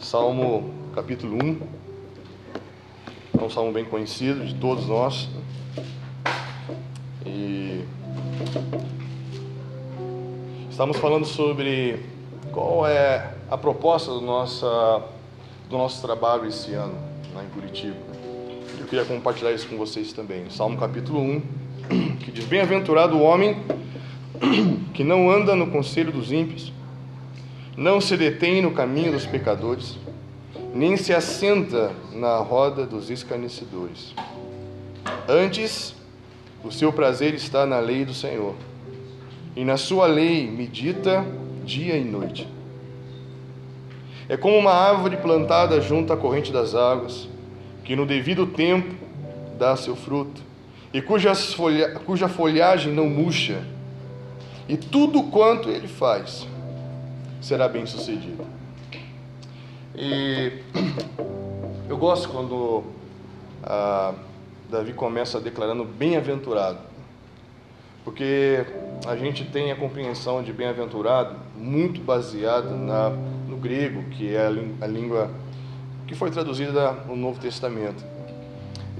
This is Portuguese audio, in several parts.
Salmo capítulo 1. É um salmo bem conhecido de todos nós. E estamos falando sobre qual é a proposta do nosso, do nosso trabalho esse ano lá em Curitiba. Eu queria compartilhar isso com vocês também. Salmo capítulo 1, que diz: Bem-aventurado o homem que não anda no conselho dos ímpios não se detém no caminho dos pecadores, nem se assenta na roda dos escarnecedores. Antes, o seu prazer está na lei do Senhor, e na sua lei medita dia e noite. É como uma árvore plantada junto à corrente das águas, que no devido tempo dá seu fruto, e folha, cuja folhagem não murcha, e tudo quanto ele faz será bem sucedido. E eu gosto quando ah, Davi começa declarando bem-aventurado, porque a gente tem a compreensão de bem-aventurado muito baseada na, no grego, que é a, a língua que foi traduzida no Novo Testamento.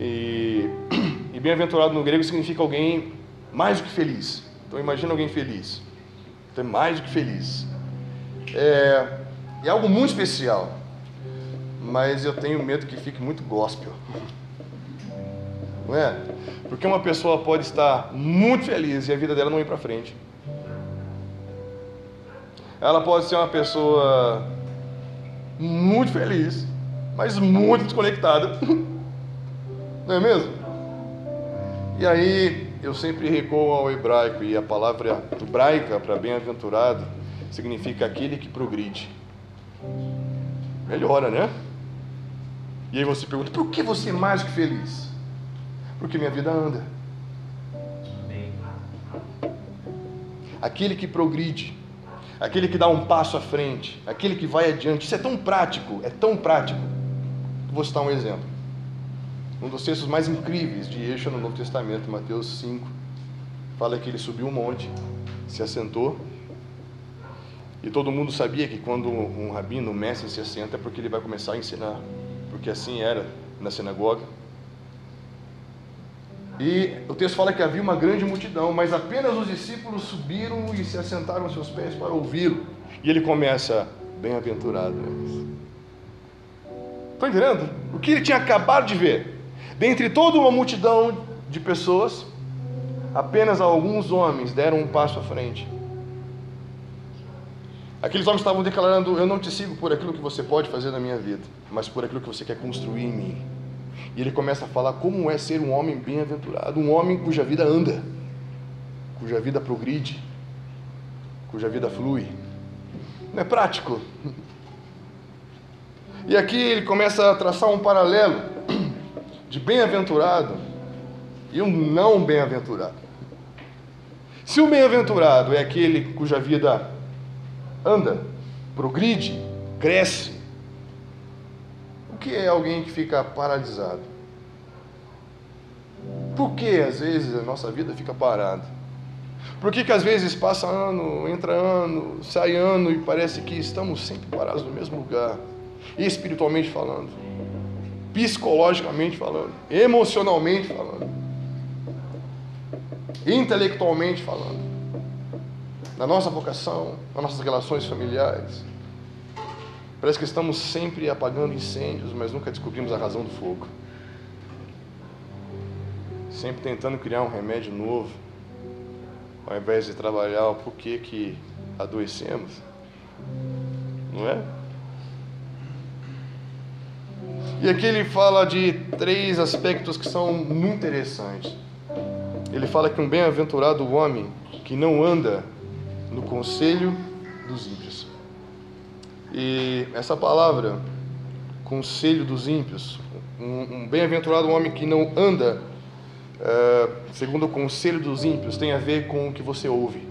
E, e bem-aventurado no grego significa alguém mais do que feliz. Então imagina alguém feliz. Então é mais do que feliz é, é algo muito especial, mas eu tenho medo que fique muito gospel. Não é? Porque uma pessoa pode estar muito feliz e a vida dela não ir para frente. Ela pode ser uma pessoa muito feliz, mas muito desconectada. Não é mesmo? E aí eu sempre recuo ao hebraico e a palavra hebraica para bem-aventurado significa aquele que progride. Melhora, né? E aí você pergunta: por que você é mais que feliz? Porque minha vida anda. Aquele que progride, aquele que dá um passo à frente, aquele que vai adiante. Isso é tão prático, é tão prático. Vou citar um exemplo. Um dos textos mais incríveis de Yeshua no Novo Testamento, Mateus 5, fala que ele subiu um monte, se assentou e todo mundo sabia que quando um rabino, um mestre se assenta é porque ele vai começar a ensinar, porque assim era na sinagoga. E o texto fala que havia uma grande multidão, mas apenas os discípulos subiram e se assentaram aos seus pés para ouvi-lo. E ele começa, bem-aventurado. Estão entendendo? O que ele tinha acabado de ver. Dentre toda uma multidão de pessoas, apenas alguns homens deram um passo à frente Aqueles homens estavam declarando: Eu não te sigo por aquilo que você pode fazer na minha vida, mas por aquilo que você quer construir em mim. E ele começa a falar como é ser um homem bem-aventurado, um homem cuja vida anda, cuja vida progride, cuja vida flui. Não é prático. E aqui ele começa a traçar um paralelo de bem-aventurado e um não bem-aventurado. Se o bem-aventurado é aquele cuja vida anda, progride, cresce. O que é alguém que fica paralisado? Por que às vezes a nossa vida fica parada? Por que, que às vezes passa ano, entra ano, sai ano e parece que estamos sempre parados no mesmo lugar? Espiritualmente falando, psicologicamente falando, emocionalmente falando, intelectualmente falando na nossa vocação, nas nossas relações familiares. Parece que estamos sempre apagando incêndios, mas nunca descobrimos a razão do fogo. Sempre tentando criar um remédio novo, ao invés de trabalhar o porquê que adoecemos. Não é? E aqui ele fala de três aspectos que são muito interessantes. Ele fala que um bem-aventurado homem que não anda conselho dos ímpios. E essa palavra, conselho dos ímpios, um, um bem-aventurado homem que não anda uh, segundo o conselho dos ímpios, tem a ver com o que você ouve.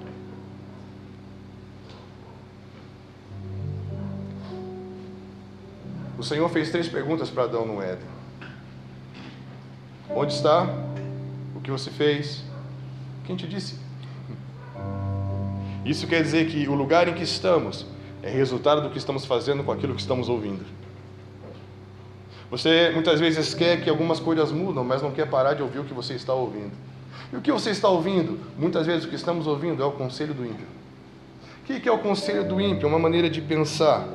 O Senhor fez três perguntas para Adão no Éden: Onde está? O que você fez? Quem te disse? Isso quer dizer que o lugar em que estamos é resultado do que estamos fazendo com aquilo que estamos ouvindo. Você muitas vezes quer que algumas coisas mudam, mas não quer parar de ouvir o que você está ouvindo. E o que você está ouvindo? Muitas vezes o que estamos ouvindo é o conselho do ímpio. O que é o conselho do ímpio? É uma maneira de pensar,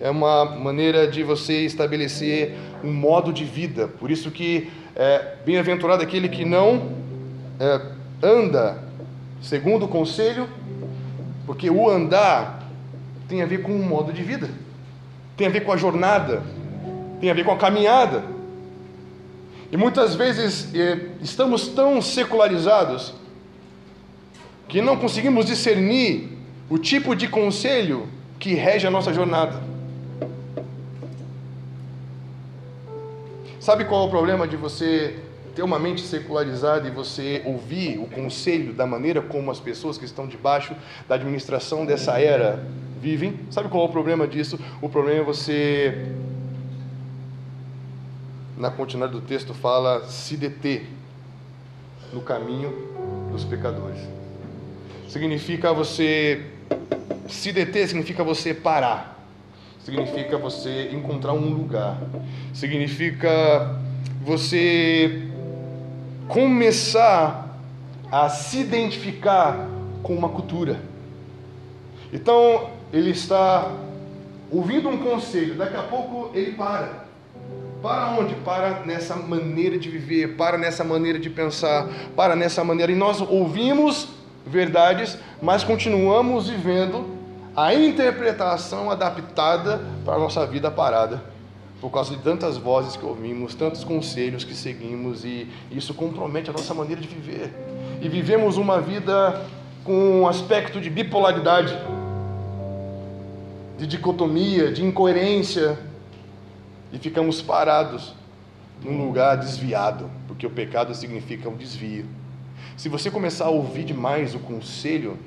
é uma maneira de você estabelecer um modo de vida. Por isso que é bem-aventurado aquele que não é, anda segundo o conselho, porque o andar tem a ver com um modo de vida, tem a ver com a jornada, tem a ver com a caminhada. E muitas vezes eh, estamos tão secularizados que não conseguimos discernir o tipo de conselho que rege a nossa jornada. Sabe qual é o problema de você ter uma mente secularizada e você ouvir o conselho da maneira como as pessoas que estão debaixo da administração dessa era vivem? Sabe qual é o problema disso? O problema é você na continuidade do texto, fala se deter no caminho dos pecadores. Significa você. Se deter significa você parar. Significa você encontrar um lugar. Significa você começar a se identificar com uma cultura. Então, ele está ouvindo um conselho, daqui a pouco ele para para onde? Para nessa maneira de viver, para nessa maneira de pensar, para nessa maneira. E nós ouvimos verdades, mas continuamos vivendo a interpretação adaptada para a nossa vida parada, por causa de tantas vozes que ouvimos, tantos conselhos que seguimos, e isso compromete a nossa maneira de viver. E vivemos uma vida com um aspecto de bipolaridade, de dicotomia, de incoerência, e ficamos parados num lugar desviado, porque o pecado significa um desvio. Se você começar a ouvir demais o conselho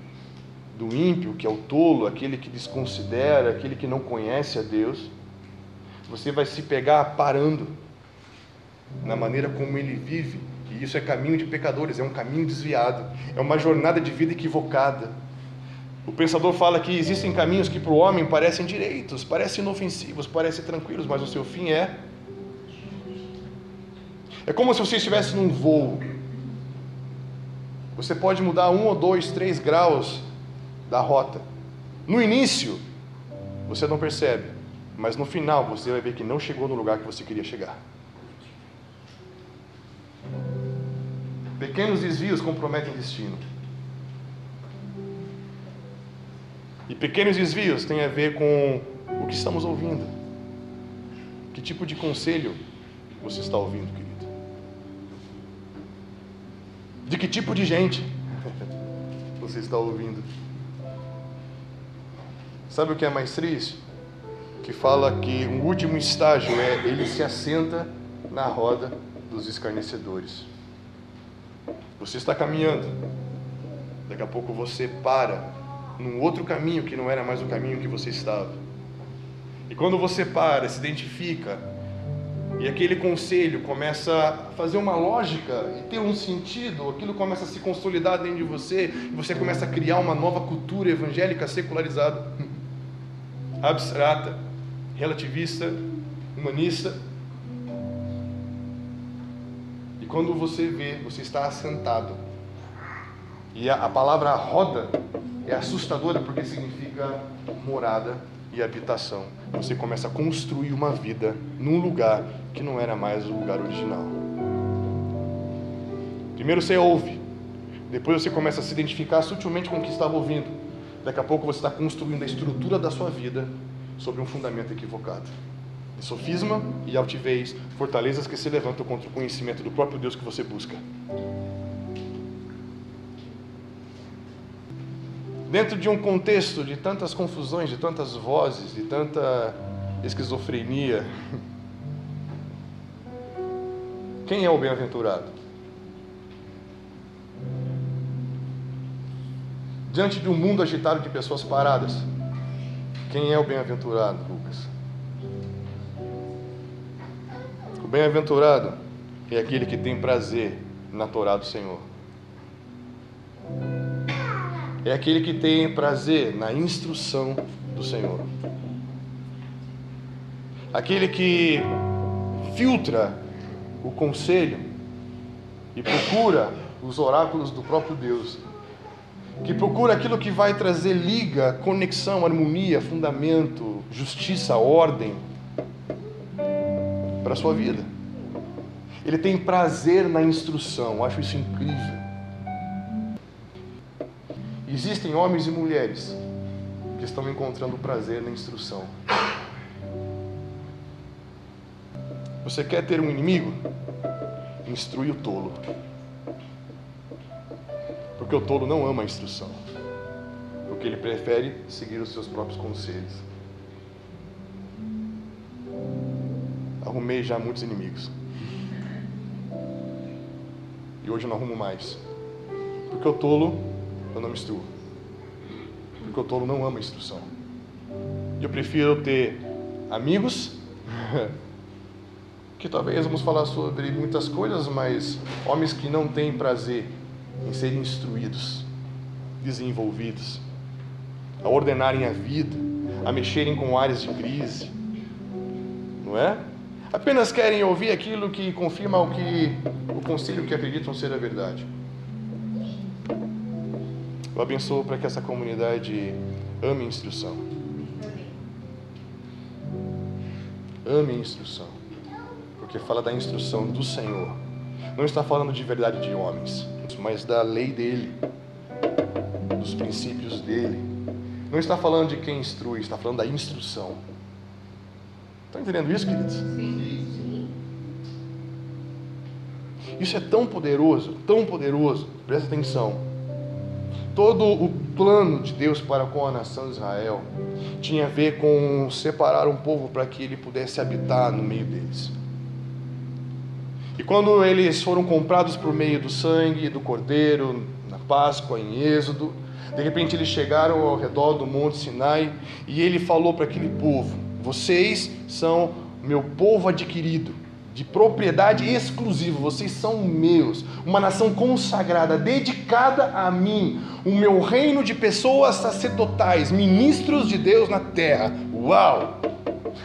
do ímpio, que é o tolo, aquele que desconsidera, aquele que não conhece a Deus, você vai se pegar parando na maneira como ele vive. E isso é caminho de pecadores, é um caminho desviado, é uma jornada de vida equivocada. O pensador fala que existem caminhos que para o homem parecem direitos, parecem inofensivos, parecem tranquilos, mas o seu fim é. É como se você estivesse num voo. Você pode mudar um ou dois, três graus da rota. No início, você não percebe, mas no final você vai ver que não chegou no lugar que você queria chegar. Pequenos desvios comprometem destino. E pequenos desvios têm a ver com o que estamos ouvindo. Que tipo de conselho você está ouvindo, querido? De que tipo de gente você está ouvindo? Sabe o que é mais triste? Que fala que um último estágio é ele se assenta na roda dos escarnecedores. Você está caminhando, daqui a pouco você para num outro caminho que não era mais o caminho que você estava. E quando você para, se identifica, e aquele conselho começa a fazer uma lógica e ter um sentido, aquilo começa a se consolidar dentro de você, e você começa a criar uma nova cultura evangélica secularizada, abstrata, relativista, humanista. E quando você vê, você está assentado. E a, a palavra roda é assustadora porque significa morada e habitação. Você começa a construir uma vida num lugar que não era mais o lugar original. Primeiro você ouve, depois você começa a se identificar sutilmente com o que estava ouvindo. Daqui a pouco você está construindo a estrutura da sua vida sobre um fundamento equivocado. De sofisma e altivez, fortalezas que se levantam contra o conhecimento do próprio Deus que você busca. dentro de um contexto de tantas confusões, de tantas vozes, de tanta esquizofrenia, quem é o bem-aventurado? Diante de um mundo agitado de pessoas paradas, quem é o bem-aventurado, Lucas? O bem-aventurado é aquele que tem prazer na Torá do Senhor é aquele que tem prazer na instrução do Senhor. Aquele que filtra o conselho e procura os oráculos do próprio Deus, que procura aquilo que vai trazer liga, conexão, harmonia, fundamento, justiça, ordem para a sua vida. Ele tem prazer na instrução, acho isso incrível. Existem homens e mulheres que estão encontrando prazer na instrução. Você quer ter um inimigo? Instrui o tolo. Porque o tolo não ama a instrução. Porque ele prefere seguir os seus próprios conselhos. Arrumei já muitos inimigos. E hoje eu não arrumo mais. Porque o tolo eu não me instruo. Porque o tolo não ama a instrução. Eu prefiro ter amigos que talvez vamos falar sobre muitas coisas, mas homens que não têm prazer em serem instruídos, desenvolvidos, a ordenarem a vida, a mexerem com áreas de crise, não é? Apenas querem ouvir aquilo que confirma o que o conselho que acreditam ser a verdade. Eu abençoo para que essa comunidade ame a instrução. Ame a instrução porque fala da instrução do Senhor. Não está falando de verdade de homens, mas da lei dele, dos princípios dele. Não está falando de quem instrui, está falando da instrução. Estão entendendo isso, queridos? Sim. Isso é tão poderoso, tão poderoso. Presta atenção. Todo o plano de Deus para com a nação de Israel tinha a ver com separar um povo para que ele pudesse habitar no meio deles. E quando eles foram comprados por meio do sangue do cordeiro, na Páscoa, em Êxodo, de repente eles chegaram ao redor do Monte Sinai e ele falou para aquele povo: Vocês são meu povo adquirido, de propriedade exclusiva, vocês são meus, uma nação consagrada, dedicada a mim, o meu reino de pessoas sacerdotais, ministros de Deus na terra. Uau!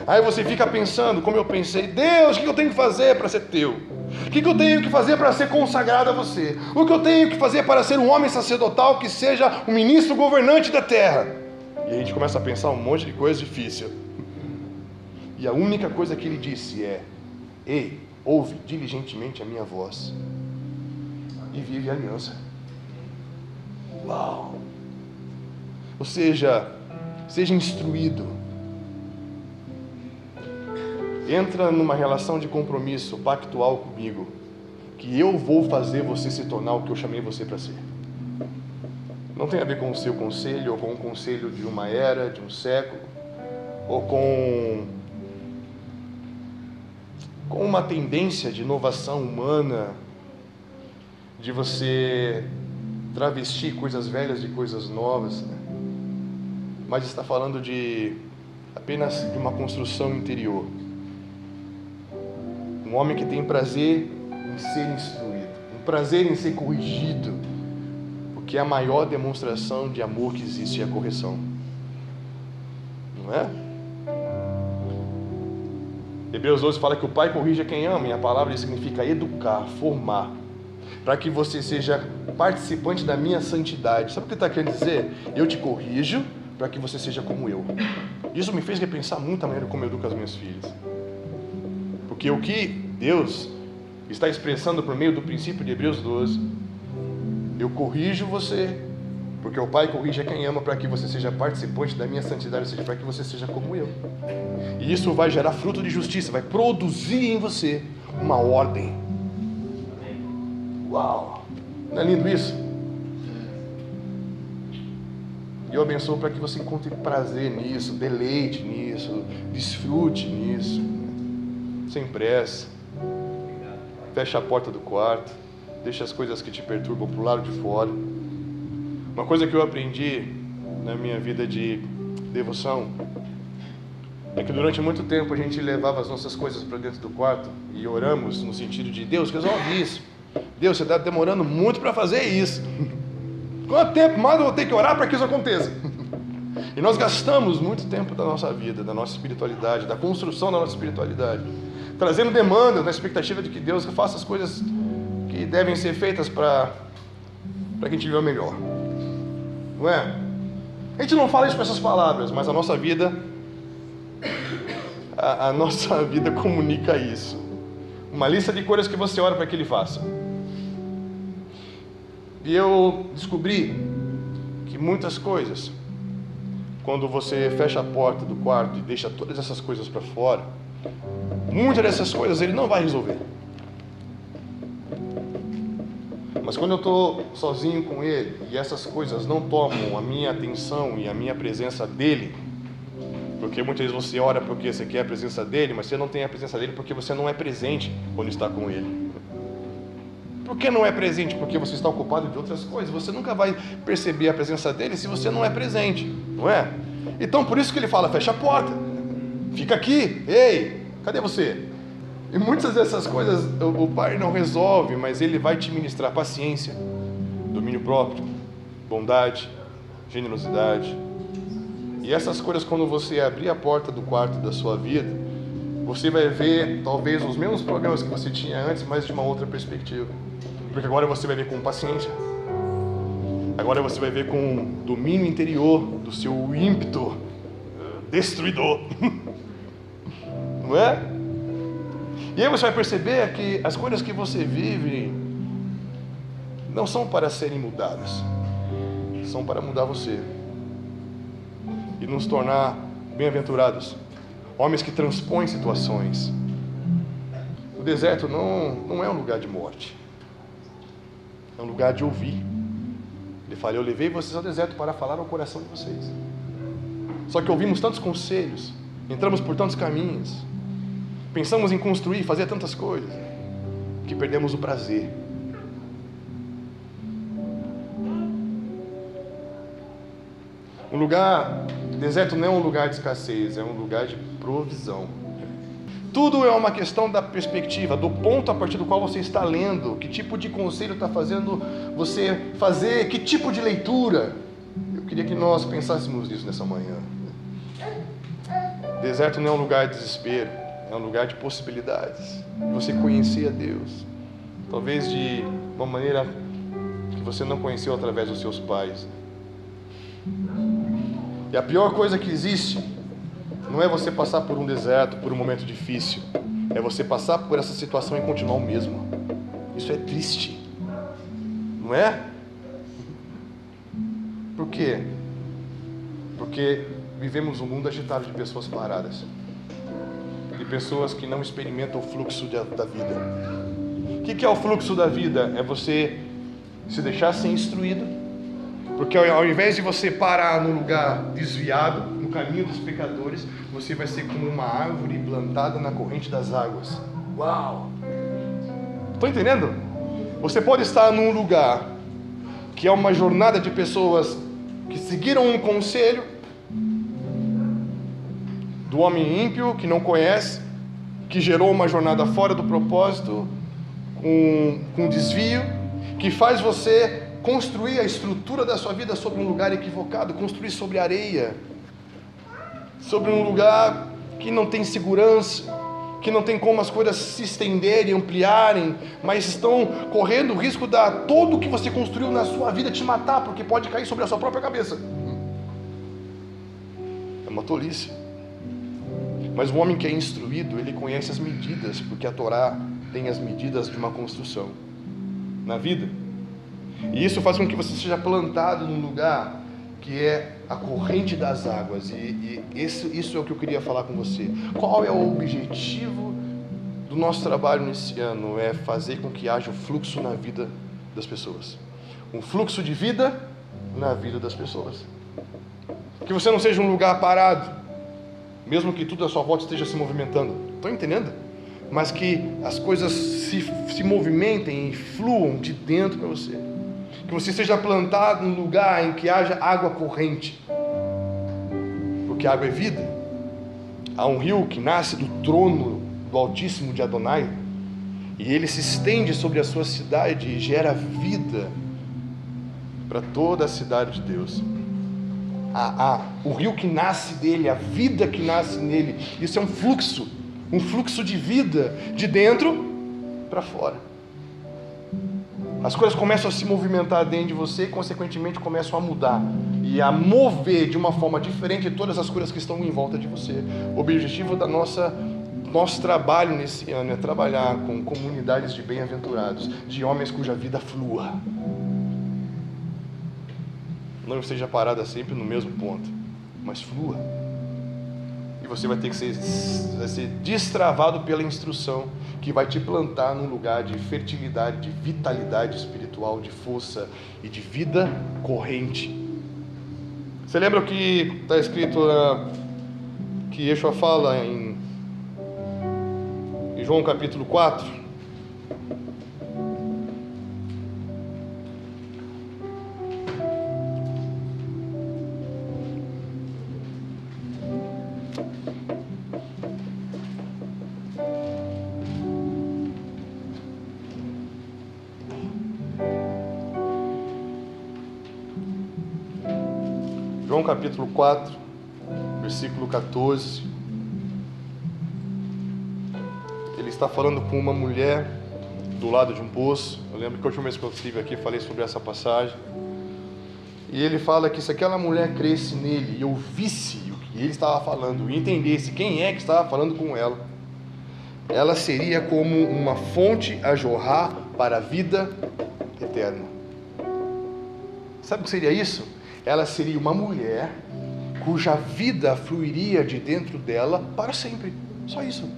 Aí você fica pensando, como eu pensei, Deus, o que eu tenho que fazer para ser teu? O que, eu tenho que fazer para ser consagrado a você? O que eu tenho que fazer para ser um homem sacerdotal que seja um ministro governante da terra? E a gente começa a pensar um monte de coisa difícil. E a única coisa que ele disse é: Ei, ouve diligentemente a minha voz e vive a aliança. Uau! Ou seja, seja instruído entra numa relação de compromisso pactual comigo, que eu vou fazer você se tornar o que eu chamei você para ser. Não tem a ver com o seu conselho, ou com o conselho de uma era, de um século, ou com, com uma tendência de inovação humana, de você travestir coisas velhas de coisas novas, né? mas está falando de apenas de uma construção interior um homem que tem prazer em ser instruído, um prazer em ser corrigido, porque é a maior demonstração de amor que existe é a correção. Não é? Hebreus 12 fala que o pai corrige quem ama, e a palavra significa educar, formar, para que você seja participante da minha santidade. Sabe o que está querendo dizer? Eu te corrijo para que você seja como eu. Isso me fez repensar muito a maneira como eu educo as minhas filhas. Porque o que Deus está expressando por meio do princípio de Hebreus 12. Eu corrijo você, porque o Pai corrige a quem ama para que você seja participante da minha santidade, ou seja, para que você seja como eu. E isso vai gerar fruto de justiça, vai produzir em você uma ordem. Uau! Não é lindo isso? E eu abençoo para que você encontre prazer nisso, deleite nisso, desfrute nisso, sem pressa. Fecha a porta do quarto, deixa as coisas que te perturbam para o lado de fora. Uma coisa que eu aprendi na minha vida de devoção é que durante muito tempo a gente levava as nossas coisas para dentro do quarto e oramos no sentido de Deus, resolve isso. Deus, você está demorando muito para fazer isso. Quanto tempo mais eu vou ter que orar para que isso aconteça? E nós gastamos muito tempo da nossa vida, da nossa espiritualidade, da construção da nossa espiritualidade, trazendo demandas na expectativa de que Deus faça as coisas que devem ser feitas para que a gente viva melhor. Não é? A gente não fala isso com essas palavras, mas a nossa vida, a, a nossa vida comunica isso. Uma lista de coisas que você ora para que Ele faça. E eu descobri que muitas coisas, quando você fecha a porta do quarto e deixa todas essas coisas para fora, muitas dessas coisas Ele não vai resolver. Mas quando eu estou sozinho com Ele e essas coisas não tomam a minha atenção e a minha presença dEle, porque muitas vezes você ora porque você quer a presença dEle, mas você não tem a presença dEle porque você não é presente quando está com Ele. Por que não é presente? Porque você está ocupado de outras coisas. Você nunca vai perceber a presença dele se você não é presente, não é? Então por isso que ele fala: fecha a porta, fica aqui, ei, cadê você? E muitas dessas coisas o Pai não resolve, mas Ele vai te ministrar paciência, domínio próprio, bondade, generosidade. E essas coisas, quando você abrir a porta do quarto da sua vida, você vai ver talvez os mesmos problemas que você tinha antes, mas de uma outra perspectiva. Porque agora você vai ver com paciência. Agora você vai ver com domínio interior do seu ímpeto destruidor. Não é? E aí você vai perceber que as coisas que você vive não são para serem mudadas, são para mudar você e nos tornar bem-aventurados, homens que transpõem situações. O deserto não, não é um lugar de morte, é um lugar de ouvir. Ele fala: Eu levei vocês ao deserto para falar ao coração de vocês. Só que ouvimos tantos conselhos, entramos por tantos caminhos, Pensamos em construir, fazer tantas coisas, que perdemos o prazer. Um lugar, deserto não é um lugar de escassez, é um lugar de provisão. Tudo é uma questão da perspectiva, do ponto a partir do qual você está lendo, que tipo de conselho está fazendo você fazer, que tipo de leitura. Eu queria que nós pensássemos nisso nessa manhã. Deserto não é um lugar de desespero é um lugar de possibilidades. Você conhecer a Deus, talvez de uma maneira que você não conheceu através dos seus pais. E a pior coisa que existe não é você passar por um deserto, por um momento difícil, é você passar por essa situação e continuar o mesmo. Isso é triste, não é? Por quê? Porque vivemos um mundo agitado de pessoas paradas de pessoas que não experimentam o fluxo de, da vida. O que, que é o fluxo da vida? É você se deixar ser instruído, porque ao, invés de você parar no lugar desviado, no caminho dos pecadores, você vai ser como uma árvore plantada na corrente das águas. Uau! Estou entendendo? Você pode estar num lugar que é uma jornada de pessoas que seguiram um conselho, do homem ímpio que não conhece, que gerou uma jornada fora do propósito, com, com desvio, que faz você construir a estrutura da sua vida sobre um lugar equivocado, construir sobre areia, sobre um lugar que não tem segurança, que não tem como as coisas se estenderem, ampliarem, mas estão correndo o risco da todo o que você construiu na sua vida te matar, porque pode cair sobre a sua própria cabeça. É uma tolice. Mas o homem que é instruído, ele conhece as medidas, porque a Torá tem as medidas de uma construção na vida. E isso faz com que você seja plantado num lugar que é a corrente das águas. E, e isso, isso é o que eu queria falar com você. Qual é o objetivo do nosso trabalho nesse ano? É fazer com que haja um fluxo na vida das pessoas. Um fluxo de vida na vida das pessoas. Que você não seja um lugar parado mesmo que tudo à sua volta esteja se movimentando. Estão entendendo? Mas que as coisas se, se movimentem e fluam de dentro para você. Que você seja plantado num lugar em que haja água corrente. Porque água é vida. Há um rio que nasce do trono do Altíssimo de Adonai. E ele se estende sobre a sua cidade e gera vida para toda a cidade de Deus. A, a, o rio que nasce dele, a vida que nasce nele. Isso é um fluxo, um fluxo de vida de dentro para fora. As coisas começam a se movimentar dentro de você e, consequentemente, começam a mudar e a mover de uma forma diferente todas as coisas que estão em volta de você. O objetivo da nossa nosso trabalho nesse ano é trabalhar com comunidades de bem-aventurados, de homens cuja vida flua. Não esteja parada sempre no mesmo ponto, mas flua. E você vai ter que ser, vai ser destravado pela instrução que vai te plantar num lugar de fertilidade, de vitalidade espiritual, de força e de vida corrente. Você lembra o que está escrito que Yeshua fala em João capítulo 4? Capítulo 4, versículo 14. Ele está falando com uma mulher do lado de um poço. Eu lembro que a última vez que eu estive aqui falei sobre essa passagem. E ele fala que se aquela mulher cresce nele e ouvisse o que ele estava falando e entendesse quem é que estava falando com ela, ela seria como uma fonte a jorrar para a vida eterna. Sabe o que seria isso? Ela seria uma mulher cuja vida fluiria de dentro dela para sempre. Só isso.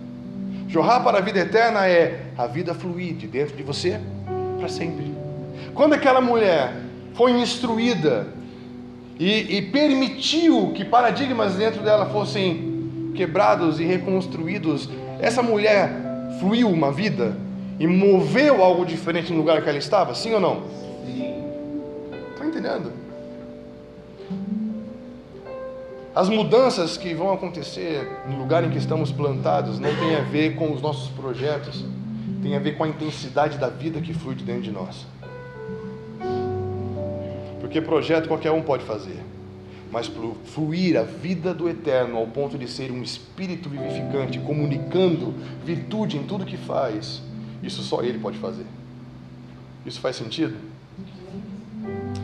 Jorrar para a vida eterna é a vida fluir de dentro de você para sempre. Quando aquela mulher foi instruída e, e permitiu que paradigmas dentro dela fossem quebrados e reconstruídos, essa mulher fluiu uma vida e moveu algo diferente no lugar que ela estava? Sim ou não? Sim. Está entendendo? As mudanças que vão acontecer no lugar em que estamos plantados não tem a ver com os nossos projetos, tem a ver com a intensidade da vida que flui de dentro de nós. Porque projeto qualquer um pode fazer, mas fluir a vida do eterno ao ponto de ser um espírito vivificante, comunicando virtude em tudo que faz, isso só ele pode fazer. Isso faz sentido?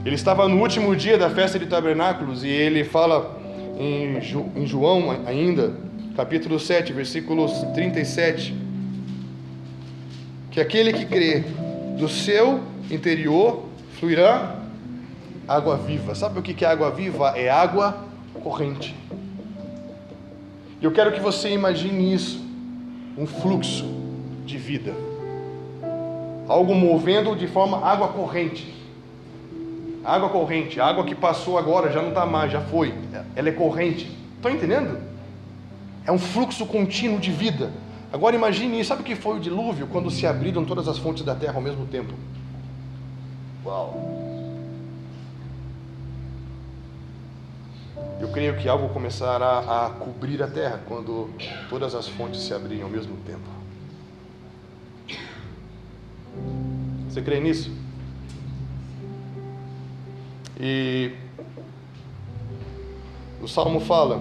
Ele estava no último dia da festa de tabernáculos e ele fala em, em João ainda, capítulo 7, versículos 37, que aquele que crê do seu interior fluirá água viva. Sabe o que é água viva? É água corrente. Eu quero que você imagine isso, um fluxo de vida, algo movendo de forma água corrente. Água corrente, água que passou agora, já não está mais, já foi. Ela é corrente. Estão entendendo? É um fluxo contínuo de vida. Agora imagine, sabe o que foi o dilúvio quando se abriram todas as fontes da terra ao mesmo tempo? Uau! Eu creio que algo começará a cobrir a terra quando todas as fontes se abrirem ao mesmo tempo. Você crê nisso? E o Salmo fala,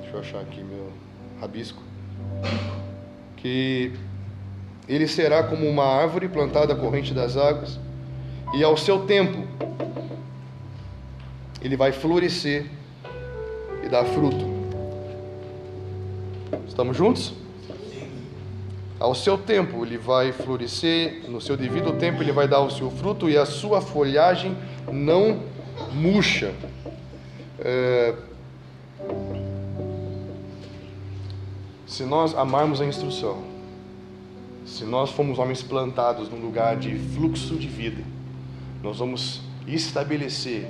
deixa eu achar aqui meu rabisco, que ele será como uma árvore plantada à corrente das águas, e ao seu tempo ele vai florescer e dar fruto. Estamos juntos? Ao seu tempo ele vai florescer, no seu devido tempo ele vai dar o seu fruto e a sua folhagem não murcha. É... Se nós amarmos a instrução, se nós formos homens plantados num lugar de fluxo de vida, nós vamos estabelecer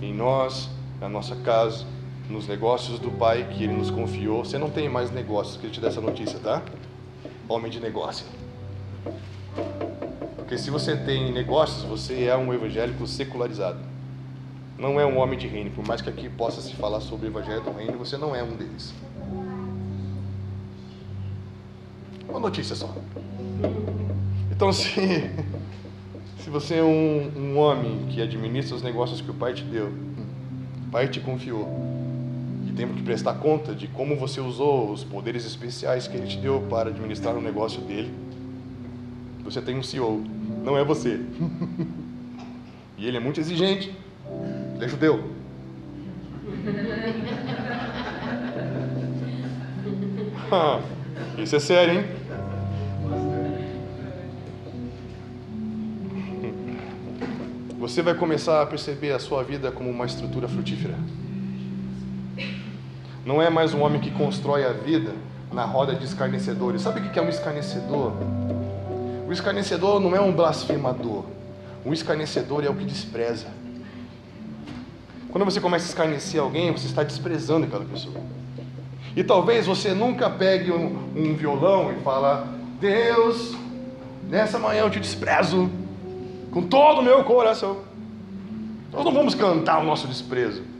em nós, na nossa casa, nos negócios do Pai que Ele nos confiou. Você não tem mais negócios, que Ele te dê essa notícia, tá? Homem de negócio. Porque se você tem negócios, você é um evangélico secularizado. Não é um homem de reino. Por mais que aqui possa se falar sobre o evangelho do reino, você não é um deles. Uma notícia só. Então, se, se você é um, um homem que administra os negócios que o pai te deu, o pai te confiou, e tem que prestar conta de como você usou os poderes especiais que ele te deu para administrar o negócio dele, você tem um CEO, não é você. e ele é muito exigente, ele é judeu. Ah, isso é sério, hein? Você vai começar a perceber a sua vida como uma estrutura frutífera. Não é mais um homem que constrói a vida na roda de escarnecedores. Sabe o que é um escarnecedor? O escarnecedor não é um blasfemador. O escarnecedor é o que despreza. Quando você começa a escarnecer alguém, você está desprezando aquela pessoa. E talvez você nunca pegue um, um violão e fala: Deus, nessa manhã eu te desprezo com todo o meu coração. Nós não vamos cantar o nosso desprezo.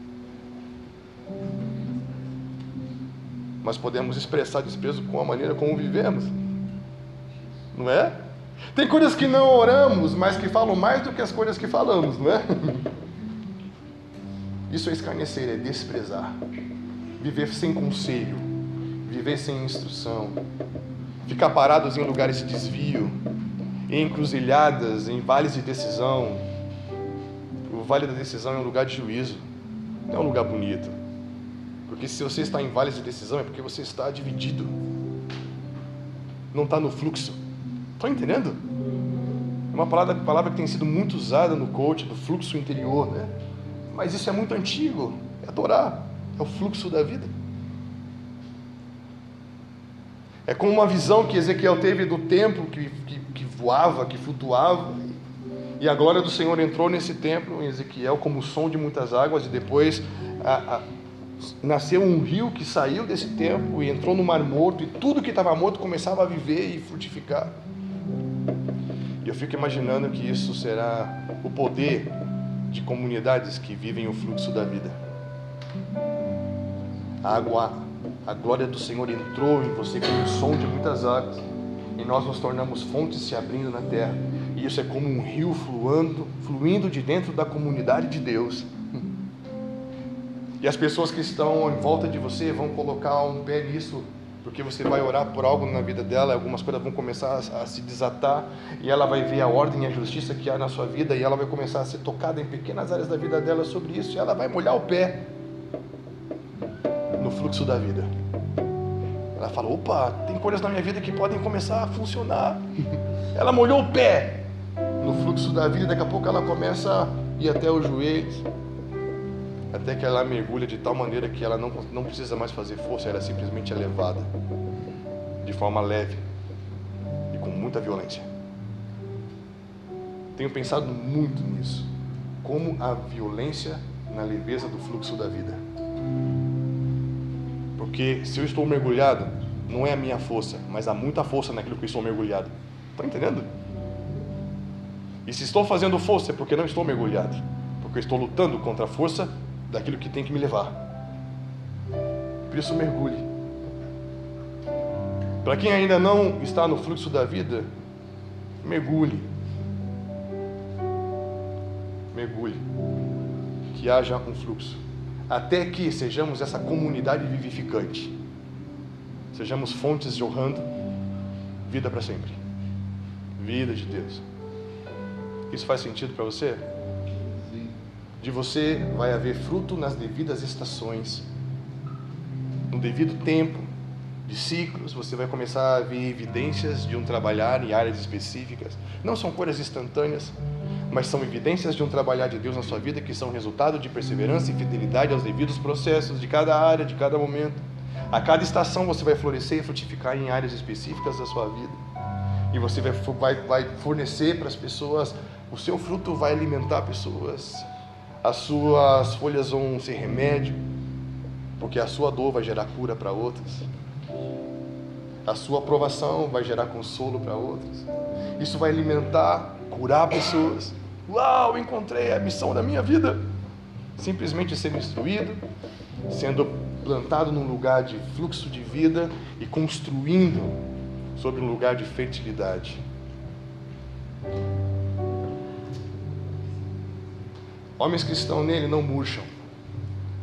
Mas podemos expressar desprezo com a maneira como vivemos. Não é? Tem coisas que não oramos, mas que falam mais do que as coisas que falamos, não é? Isso é escarnecer, é desprezar viver sem conselho, viver sem instrução, ficar parados em lugares de desvio, em encruzilhadas, em vales de decisão. O vale da decisão é um lugar de juízo, não é um lugar bonito. Porque se você está em vales de decisão é porque você está dividido, não está no fluxo. Estão entendendo? É uma palavra, palavra que tem sido muito usada no coach, do fluxo interior, né? Mas isso é muito antigo, é adorar. É o fluxo da vida. É como uma visão que Ezequiel teve do templo que, que, que voava, que flutuava. E a glória do Senhor entrou nesse templo, em Ezequiel, como o som de muitas águas, e depois a, a, nasceu um rio que saiu desse templo e entrou no Mar Morto, e tudo que estava morto começava a viver e frutificar. E eu fico imaginando que isso será o poder de comunidades que vivem o fluxo da vida. A água, a glória do Senhor entrou em você como o som de muitas águas. E nós nos tornamos fontes se abrindo na terra. E isso é como um rio fluando, fluindo de dentro da comunidade de Deus. E as pessoas que estão em volta de você vão colocar um pé nisso, porque você vai orar por algo na vida dela, algumas coisas vão começar a, a, se desatar, e ela vai ver a ordem e a justiça que há na sua vida, e ela vai começar a ser tocada em pequenas áreas da vida dela sobre isso, e ela vai molhar o pé no fluxo da vida. Ela fala: opa, tem coisas na minha vida que podem começar a funcionar. Ela molhou o pé no fluxo da vida, daqui a pouco ela começa a ir até os joelhos, até que ela mergulha de tal maneira que ela não, não precisa mais fazer força, ela simplesmente é levada de forma leve e com muita violência. Tenho pensado muito nisso, como a violência na leveza do fluxo da vida. Porque se eu estou mergulhado, não é a minha força, mas há muita força naquilo que eu estou mergulhado. Está entendendo? E se estou fazendo força é porque não estou mergulhado, porque eu estou lutando contra a força daquilo que tem que me levar. Por isso mergulhe. Para quem ainda não está no fluxo da vida, mergulhe. Mergulhe. Que haja um fluxo até que sejamos essa comunidade vivificante, sejamos fontes jorrando vida para sempre, vida de Deus. Isso faz sentido para você? De você vai haver fruto nas devidas estações, no devido tempo, de ciclos, você vai começar a ver evidências de um trabalhar em áreas específicas. Não são coisas instantâneas, mas são evidências de um trabalhar de Deus na sua vida que são resultado de perseverança e fidelidade aos devidos processos de cada área, de cada momento. A cada estação você vai florescer e frutificar em áreas específicas da sua vida. E você vai, vai, vai fornecer para as pessoas, o seu fruto vai alimentar pessoas, as suas folhas vão ser remédio, porque a sua dor vai gerar cura para outras. A sua aprovação vai gerar consolo para outras. Isso vai alimentar, curar pessoas. Uau, encontrei a missão da minha vida. Simplesmente sendo instruído, sendo plantado num lugar de fluxo de vida e construindo sobre um lugar de fertilidade. Homens que estão nele não murcham,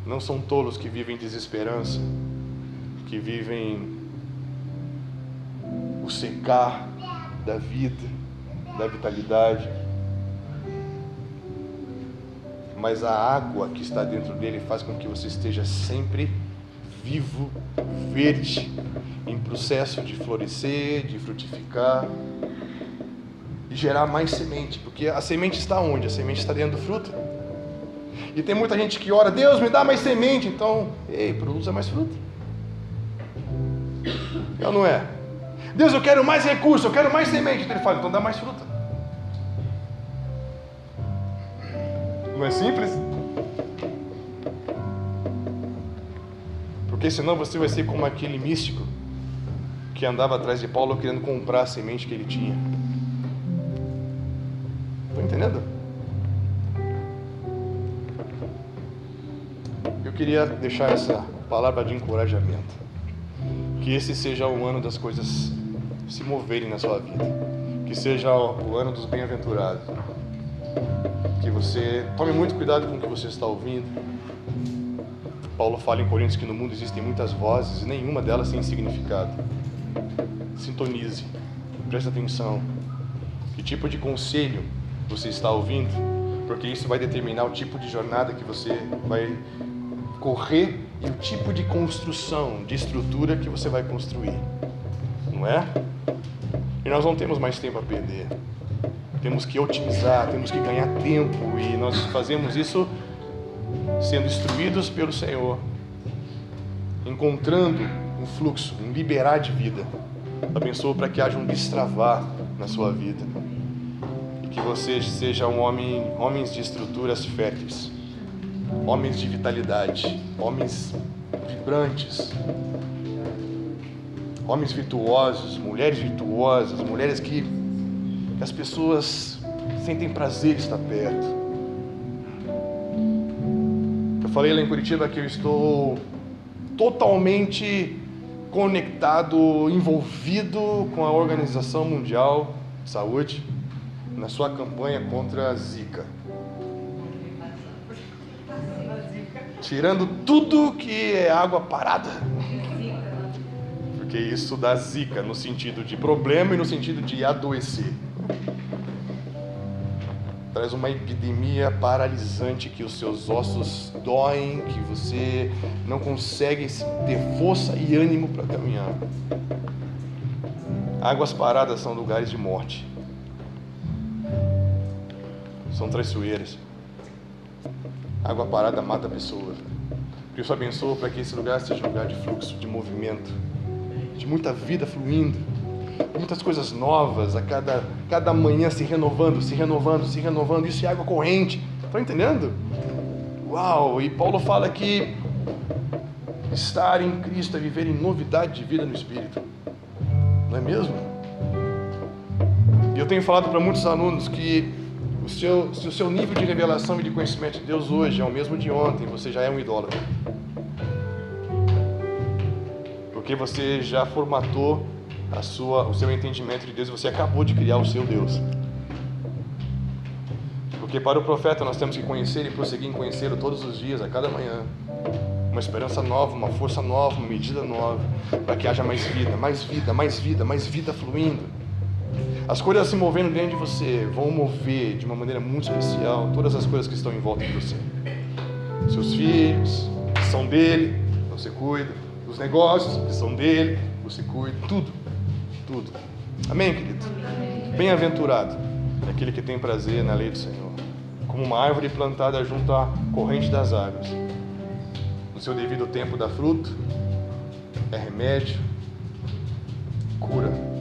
não são tolos que vivem desesperança, que vivem o secar da vida, da vitalidade. Mas a água que está dentro dele faz com que você esteja sempre vivo, verde, em processo de florescer, de frutificar e gerar mais semente, porque a semente está onde? A semente está dentro do fruto. E tem muita gente que ora, Deus me dá mais semente, então, ei, produza mais fruto. Não, não é? Deus, eu quero mais recursos, eu quero mais semente. Então ele fala, então dá mais fruta. Não é simples? Porque senão você vai ser como aquele místico que andava atrás de Paulo querendo comprar a semente que ele tinha. Estão entendendo? Queria deixar essa palavra de encorajamento. Que esse seja o ano das coisas se moverem na sua vida. Que seja o ano dos bem-aventurados. Que você tome muito cuidado com o que você está ouvindo. Paulo fala em Coríntios que no mundo existem muitas vozes e nenhuma delas tem significado. Sintonize, preste atenção. Que tipo de conselho você está ouvindo? Porque isso vai determinar o tipo de jornada que você vai correr e o tipo de construção, de estrutura que você vai construir. Não é? E nós não temos mais tempo a perder. Temos que otimizar, temos que ganhar tempo e nós fazemos isso sendo instruídos pelo Senhor, encontrando um fluxo, um liberar de vida. Abençoa para que haja um destravar na sua vida e que você seja um homem, homens de estruturas férteis, homens de vitalidade, homens vibrantes, homens virtuosos, mulheres virtuosas, mulheres que, que as pessoas sentem prazer estar perto. Eu falei lá em Curitiba que eu estou totalmente conectado, envolvido com a Organização Mundial de Saúde na sua campanha contra a Zika. Tirando tudo que é água parada porque isso dá zica no sentido de problema e no sentido de adoecer. Traz uma epidemia paralisante que os seus ossos doem, que você não consegue ter força e ânimo para caminhar. Águas paradas são lugares de morte. São traiçoeiras. Água parada mata pessoas. Deus abençoa para que esse lugar seja um lugar de fluxo, de movimento de muita vida fluindo, muitas coisas novas a cada, cada manhã se renovando, se renovando, se renovando. Isso é água corrente. Estão entendendo? Uau! E Paulo fala que estar em Cristo é viver em novidade de vida no Espírito. Não é mesmo? E eu tenho falado para muitos alunos que o seu, se o seu nível de revelação e de conhecimento de Deus hoje é o mesmo de ontem, você já é um idólatra. porque você já formatou a sua, o seu entendimento de Deus, você acabou de criar o seu Deus. Porque para o profeta nós temos que conhecer e prosseguir em conhecê-lo todos os dias, a cada manhã. Uma esperança nova, uma força nova, uma medida nova, para que haja mais vida, mais vida, mais vida, mais vida fluindo. As coisas se movendo dentro de você vão mover de uma maneira muito especial todas as coisas que estão em volta de você. Seus filhos, que são dele, você cuida os negócios que são dele, você cuida, tudo, tudo. Amém, querido? Bem-aventurado é aquele que tem prazer na lei do Senhor, como uma árvore plantada junto à corrente das águas. No seu devido tempo dá fruto, é remédio, cura